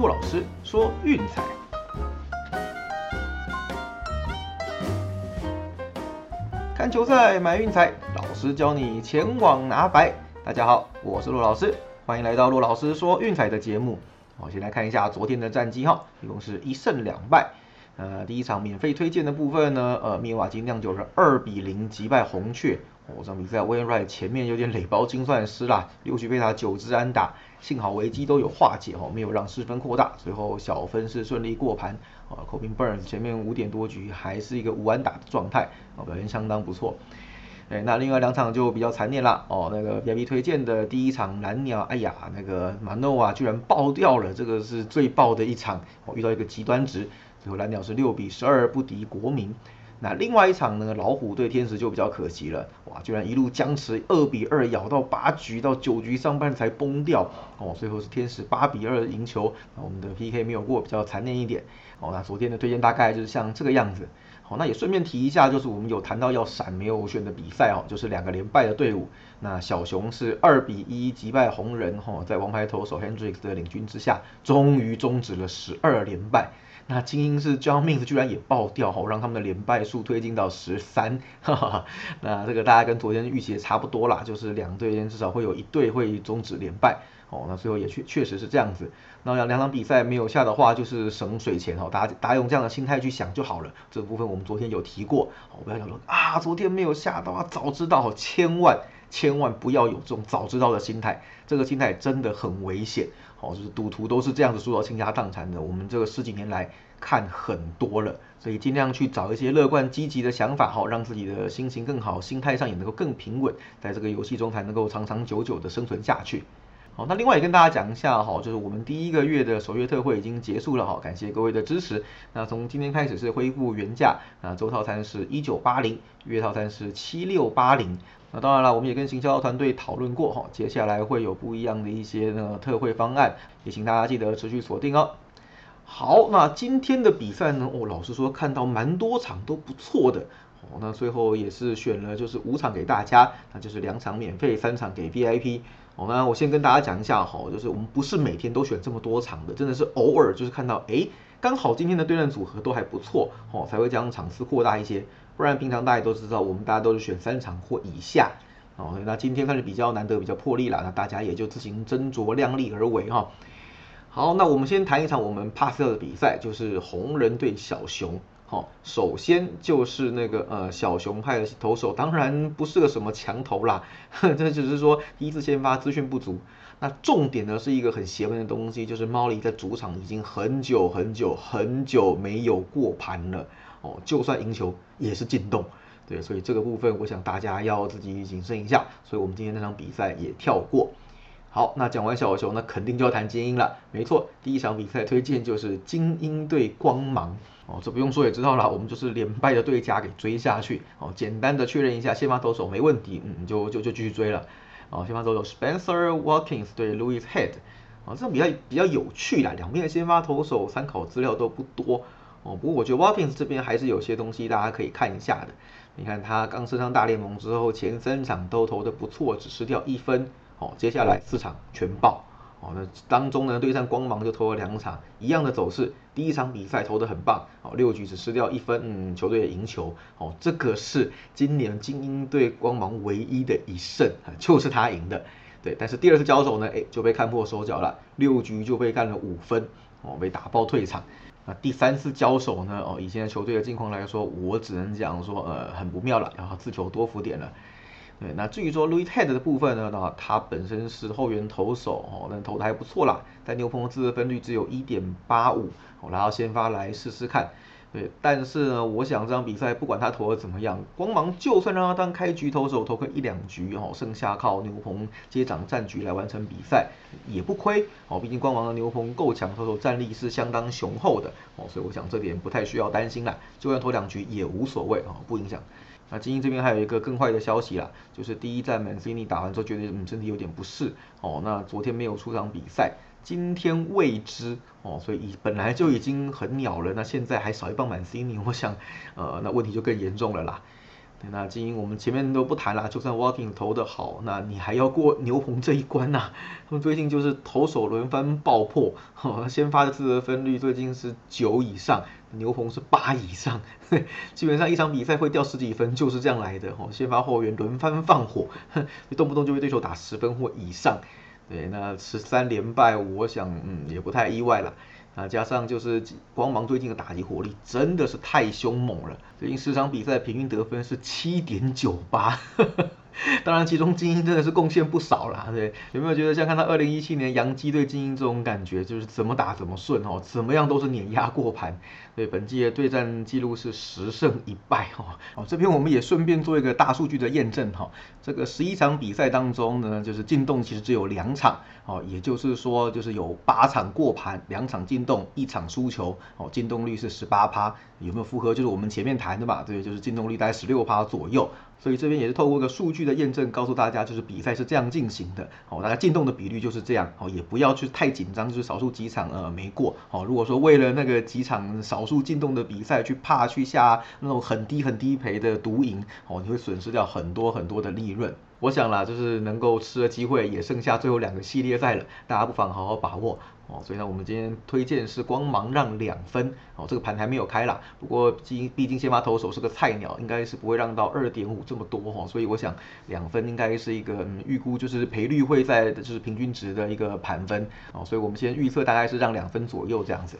陆老师说运彩。看球赛买运彩，老师教你前往拿白。大家好，我是陆老师，欢迎来到陆老师说运彩的节目。我，先来看一下昨天的战绩哈，一共是一胜两败。呃，第一场免费推荐的部分呢，呃，灭瓦金酿酒是二比零击败红雀。哦，这场比赛威恩瑞前面有点垒包精算师啦，六局被他九支安打，幸好危机都有化解哦，没有让失分扩大，最后小分是顺利过盘。啊 c o b i n Burns 前面五点多局还是一个无安打的状态，哦，表现相当不错。哎，那另外两场就比较残念啦。哦，那个 VIP 推荐的第一场蓝鸟，哎呀，那个马诺啊居然爆掉了，这个是最爆的一场，哦，遇到一个极端值，最后蓝鸟是六比十二不敌国民。那另外一场呢，老虎对天使就比较可惜了，哇，居然一路僵持二比二咬到八局到九局上半才崩掉，哦，最后是天使八比二赢球，我们的 PK 没有过，比较残念一点，哦，那昨天的推荐大概就是像这个样子，好，那也顺便提一下，就是我们有谈到要闪没有选的比赛哦，就是两个连败的队伍，那小熊是二比一击败红人，哈，在王牌投手 Hendricks 的领军之下，终于终止了十二连败。那精英是 John Means 居然也爆掉哈，让他们的连败数推进到十三。那这个大家跟昨天预期也差不多啦，就是两队间至少会有一队会终止连败。哦，那最后也确确实是这样子。那两两场比赛没有下的话，就是省水钱哦，大家大家用这样的心态去想就好了。这部分我们昨天有提过，哦，不要想说啊，昨天没有下到啊，早知道，千万千万不要有这种早知道的心态，这个心态真的很危险。哦，就是赌徒都是这样子输到倾家荡产的。我们这个十几年来看很多了，所以尽量去找一些乐观积极的想法，好让自己的心情更好，心态上也能够更平稳，在这个游戏中才能够长长久久的生存下去。好，那另外也跟大家讲一下哈，就是我们第一个月的首月特惠已经结束了哈，感谢各位的支持。那从今天开始是恢复原价，那周套餐是一九八零，月套餐是七六八零。那当然了，我们也跟行销团队讨论过哈，接下来会有不一样的一些呢特惠方案，也请大家记得持续锁定哦。好，那今天的比赛呢，哦，老实说看到蛮多场都不错的哦，那最后也是选了就是五场给大家，那就是两场免费，三场给 VIP。哦，那我先跟大家讲一下哈，就是我们不是每天都选这么多场的，真的是偶尔就是看到哎，刚好今天的对战组合都还不错哦，才会将场次扩大一些。不然平常大家都知道，我们大家都是选三场或以下哦。那今天算是比较难得，比较破例了，那大家也就自行斟酌量力而为哈。好，那我们先谈一场我们 pass 掉的比赛，就是红人对小熊。好，首先就是那个呃小熊派的投手，当然不是个什么强投啦，这只是说第一次先发资讯不足。那重点呢是一个很邪门的东西，就是猫狸在主场已经很久很久很久没有过盘了。哦，就算赢球也是进洞，对，所以这个部分我想大家要自己谨慎一下。所以我们今天那场比赛也跳过。好，那讲完小熊，那肯定就要谈精英了。没错，第一场比赛推荐就是精英对光芒。哦，这不用说也知道了，我们就是连败的对家给追下去。哦，简单的确认一下，先发投手没问题，嗯，就就就继续追了。哦，先发投手 Spencer Watkins 对 Louis Head。哦，这种比较比较有趣啦，两边的先发投手参考资料都不多。哦，不过我觉得 Watkins 这边还是有些东西大家可以看一下的。你看他刚升上大联盟之后，前三场都投的不错，只失掉一分。哦，接下来四场全爆。哦，那当中呢对战光芒就投了两场，一样的走势。第一场比赛投的很棒，哦，六局只失掉一分，嗯，球队也赢球。哦，这个是今年精英队光芒唯一的一胜，就是他赢的。对，但是第二次交手呢，哎，就被看破手脚了，六局就被干了五分，哦，被打爆退场。那第三次交手呢？哦，以现在球队的境况来说，我只能讲说，呃，很不妙了，然后自求多福点了。对，那至于说 Louis Head 的部分呢，那他本身是后援投手哦，但投的还不错啦，在牛棚的自分率只有一点八五，我然后先发来试试看。对，但是呢，我想这场比赛不管他投的怎么样，光芒就算让他当开局投手投个一两局哦，剩下靠牛棚接掌战局来完成比赛也不亏哦。毕竟光芒的牛棚够强，投手战力是相当雄厚的哦，所以我想这点不太需要担心啦。就算投两局也无所谓哦，不影响。那精英这边还有一个更坏的消息啦，就是第一站满金尼打完之后觉得嗯身体有点不适哦，那昨天没有出场比赛。今天未知哦，所以本来就已经很鸟了，那现在还少一棒满 C 尼，我想，呃，那问题就更严重了啦。那精英我们前面都不谈了，就算 Walking 投的好，那你还要过牛棚这一关呐。他们最近就是投手轮番爆破，先发的自责分率最近是九以上，牛棚是八以上，基本上一场比赛会掉十几分就是这样来的。哦，先发后援轮番放火，动不动就被对手打十分或以上。对，那十三连败，我想嗯也不太意外了。啊，加上就是光芒最近的打击火力真的是太凶猛了，最近十场比赛平均得分是七点九八。当然，其中精英真的是贡献不少啦，对，有没有觉得像看到二零一七年洋基对精英这种感觉，就是怎么打怎么顺哦，怎么样都是碾压过盘。对，本季的对战记录是十胜一败哈。哦，这边我们也顺便做一个大数据的验证哈。这个十一场比赛当中呢，就是进洞其实只有两场哦，也就是说就是有八场过盘，两场进洞，一场输球哦，进洞率是十八趴，有没有符合就是我们前面谈的嘛？对，就是进洞率大概十六趴左右。所以这边也是透过一个数据的验证，告诉大家就是比赛是这样进行的，哦，大家进洞的比率就是这样，哦，也不要去太紧张，就是少数几场呃没过，哦，如果说为了那个几场少数进洞的比赛去怕去下那种很低很低赔的独赢，哦，你会损失掉很多很多的利润。我想啦，就是能够吃的机会也剩下最后两个系列赛了，大家不妨好好把握。哦。所以呢，我们今天推荐是光芒让两分哦，这个盘还没有开啦。不过毕毕竟先发投手是个菜鸟，应该是不会让到二点五这么多哈。所以我想两分应该是一个预估，就是赔率会在就是平均值的一个盘分哦。所以我们先预测大概是让两分左右这样子。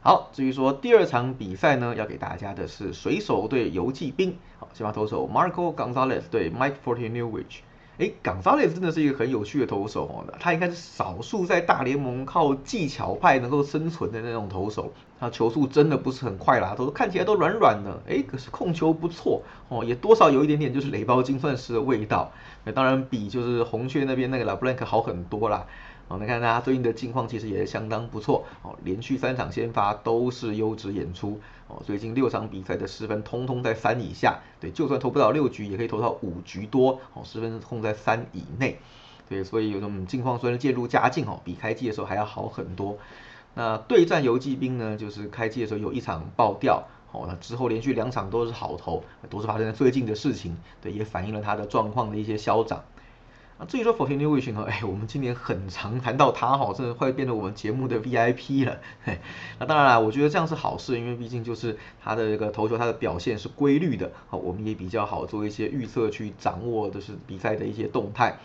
好，至于说第二场比赛呢，要给大家的是水手对游骑兵。好，先发投手 Marco Gonzalez 对 Mike Fortinewich。哎，Gonzalez 真的是一个很有趣的投手哦，他应该是少数在大联盟靠技巧派能够生存的那种投手。他球速真的不是很快啦，都看起来都软软的。哎，可是控球不错哦，也多少有一点点就是雷包金钻石的味道。那当然比就是红雀那边那个 La Blanc 好很多啦。哦，你看他最近的近况其实也相当不错哦，连续三场先发都是优质演出哦，最近六场比赛的失分通通在三以下，对，就算投不到六局也可以投到五局多哦，失分控在三以内，对，所以有种近况虽然渐入佳境哦，比开季的时候还要好很多。那对战游击兵呢，就是开季的时候有一场爆掉哦，那之后连续两场都是好投，都是发生在最近的事情，对，也反映了他的状况的一些消长。那，至于说 Fortinewich 呢，哎，我们今年很常谈到他哈，真的快变成我们节目的 VIP 了。嘿，那当然啦，我觉得这样是好事，因为毕竟就是他的这个投球，他的表现是规律的，好，我们也比较好做一些预测，去掌握就是比赛的一些动态。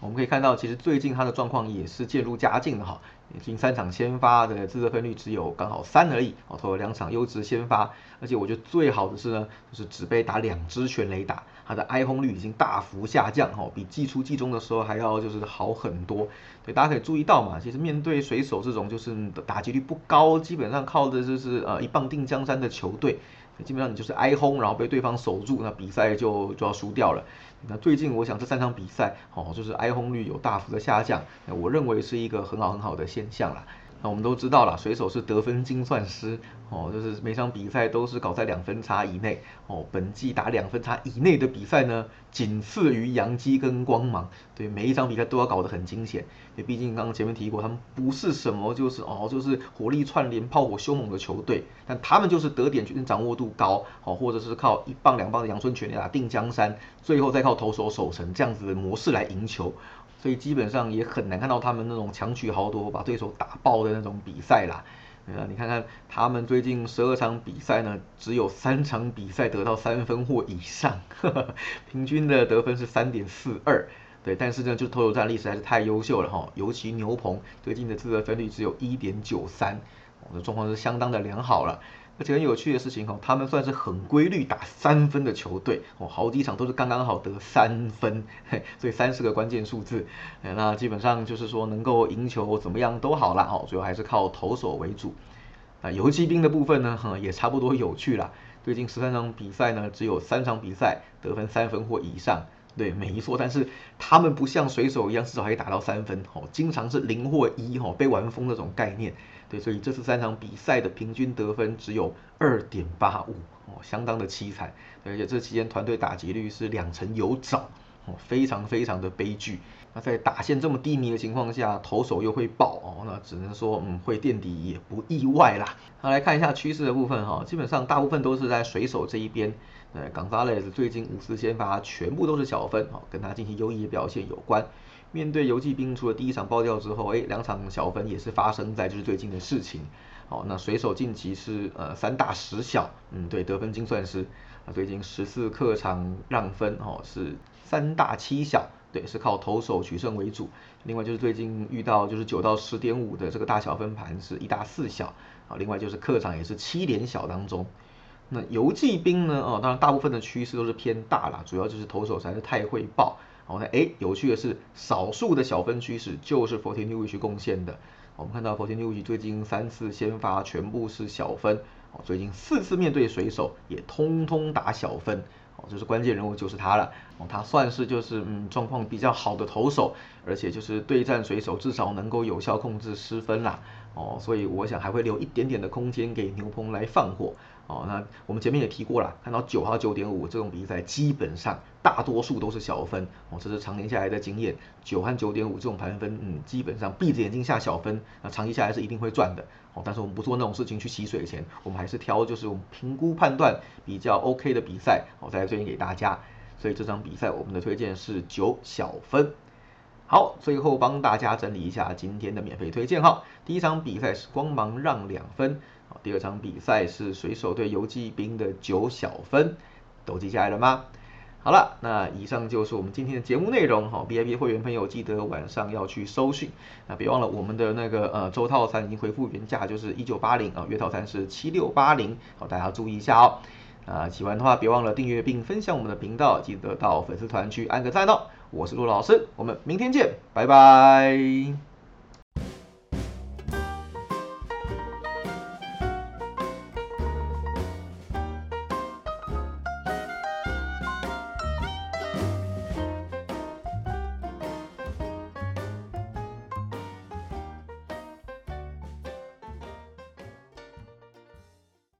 我们可以看到，其实最近他的状况也是渐入佳境的哈。已经三场先发的自责分率只有刚好三而已，哦，投了两场优质先发，而且我觉得最好的是呢，就是只被打两支全垒打，他的挨轰率已经大幅下降，哈，比季初季中的时候还要就是好很多。对，大家可以注意到嘛，其实面对水手这种就是打击率不高，基本上靠的就是呃一棒定江山的球队。基本上你就是挨轰，然后被对方守住，那比赛就就要输掉了。那最近我想这三场比赛，哦，就是挨轰率有大幅的下降，我认为是一个很好很好的现象啦。那我们都知道了，水手是得分精算师，哦，就是每场比赛都是搞在两分差以内，哦，本季打两分差以内的比赛呢，仅次于洋基跟光芒，对，每一场比赛都要搞得很惊险，毕竟刚刚前面提过，他们不是什么就是哦，就是火力串联、炮火凶猛的球队，但他们就是得点权掌握度高，哦，或者是靠一棒两棒的阳春拳打定江山，最后再靠投手守城这样子的模式来赢球。所以基本上也很难看到他们那种强取豪夺、把对手打爆的那种比赛啦。啊，你看看他们最近十二场比赛呢，只有三场比赛得到三分或以上，平均的得分是三点四二。对，但是呢，就投球战力实在是太优秀了哈，尤其牛棚最近的自得分率只有一点九三，我的状况是相当的良好了。而且很有趣的事情哦，他们算是很规律打三分的球队哦，好几场都是刚刚好得三分，嘿所以三是个关键数字。那基本上就是说能够赢球怎么样都好啦哦，主要还是靠投手为主。啊，游击兵的部分呢，哈也差不多有趣啦。最近十三场比赛呢，只有三场比赛得分三分或以上。对，没错，但是他们不像水手一样至少可以打到三分哦，经常是零或一哦，被玩疯那种概念。对，所以这次三场比赛的平均得分只有二点八五哦，相当的凄惨。而且这期间团队打击率是两成有涨哦，非常非常的悲剧。那在打线这么低迷的情况下，投手又会爆哦，那只能说嗯会垫底也不意外啦。那来看一下趋势的部分哈，基本上大部分都是在水手这一边。呃，冈萨雷斯最近五次先发全部都是小分，哦，跟他进行优异的表现有关。面对游击兵，除了第一场爆掉之后，哎，两场小分也是发生在就是最近的事情。好，那水手近期是呃三大十小，嗯，对，得分精算师，啊，最近十四客场让分，哦，是三大七小，对，是靠投手取胜为主。另外就是最近遇到就是九到十点五的这个大小分盘是一大四小，啊，另外就是客场也是七连小当中。那游击兵呢，哦，当然大部分的趋势都是偏大啦，主要就是投手实在是太会爆。好，那哎，有趣的是，少数的小分趋势就是 Forty New 去贡献的。我们看到 Forty New 最近三次先发全部是小分，哦，最近四次面对水手也通通打小分，就是关键人物就是他了。他算是就是嗯状况比较好的投手，而且就是对战水手至少能够有效控制失分啦。哦，所以我想还会留一点点的空间给牛棚来放火。哦，那我们前面也提过了，看到九号九点五这种比赛，基本上大多数都是小分，哦，这是常年下来的经验。九和九点五这种盘分，嗯，基本上闭着眼睛下小分，那长期下来是一定会赚的。哦，但是我们不做那种事情去洗水钱，我们还是挑就是我们评估判断比较 OK 的比赛，哦，再来推荐给大家。所以这场比赛我们的推荐是九小分。好，最后帮大家整理一下今天的免费推荐哈。第一场比赛是光芒让两分。第二场比赛是水手队游击兵的九小分，都记下来了吗？好了，那以上就是我们今天的节目内容哈。B I B 会员朋友记得晚上要去搜讯，那别忘了我们的那个呃周套餐已经恢复原价，就是一九八零啊，月套餐是七六八零，好大家注意一下哦。啊，喜欢的话别忘了订阅并分享我们的频道，记得到粉丝团去按个赞哦。我是陆老师，我们明天见，拜拜。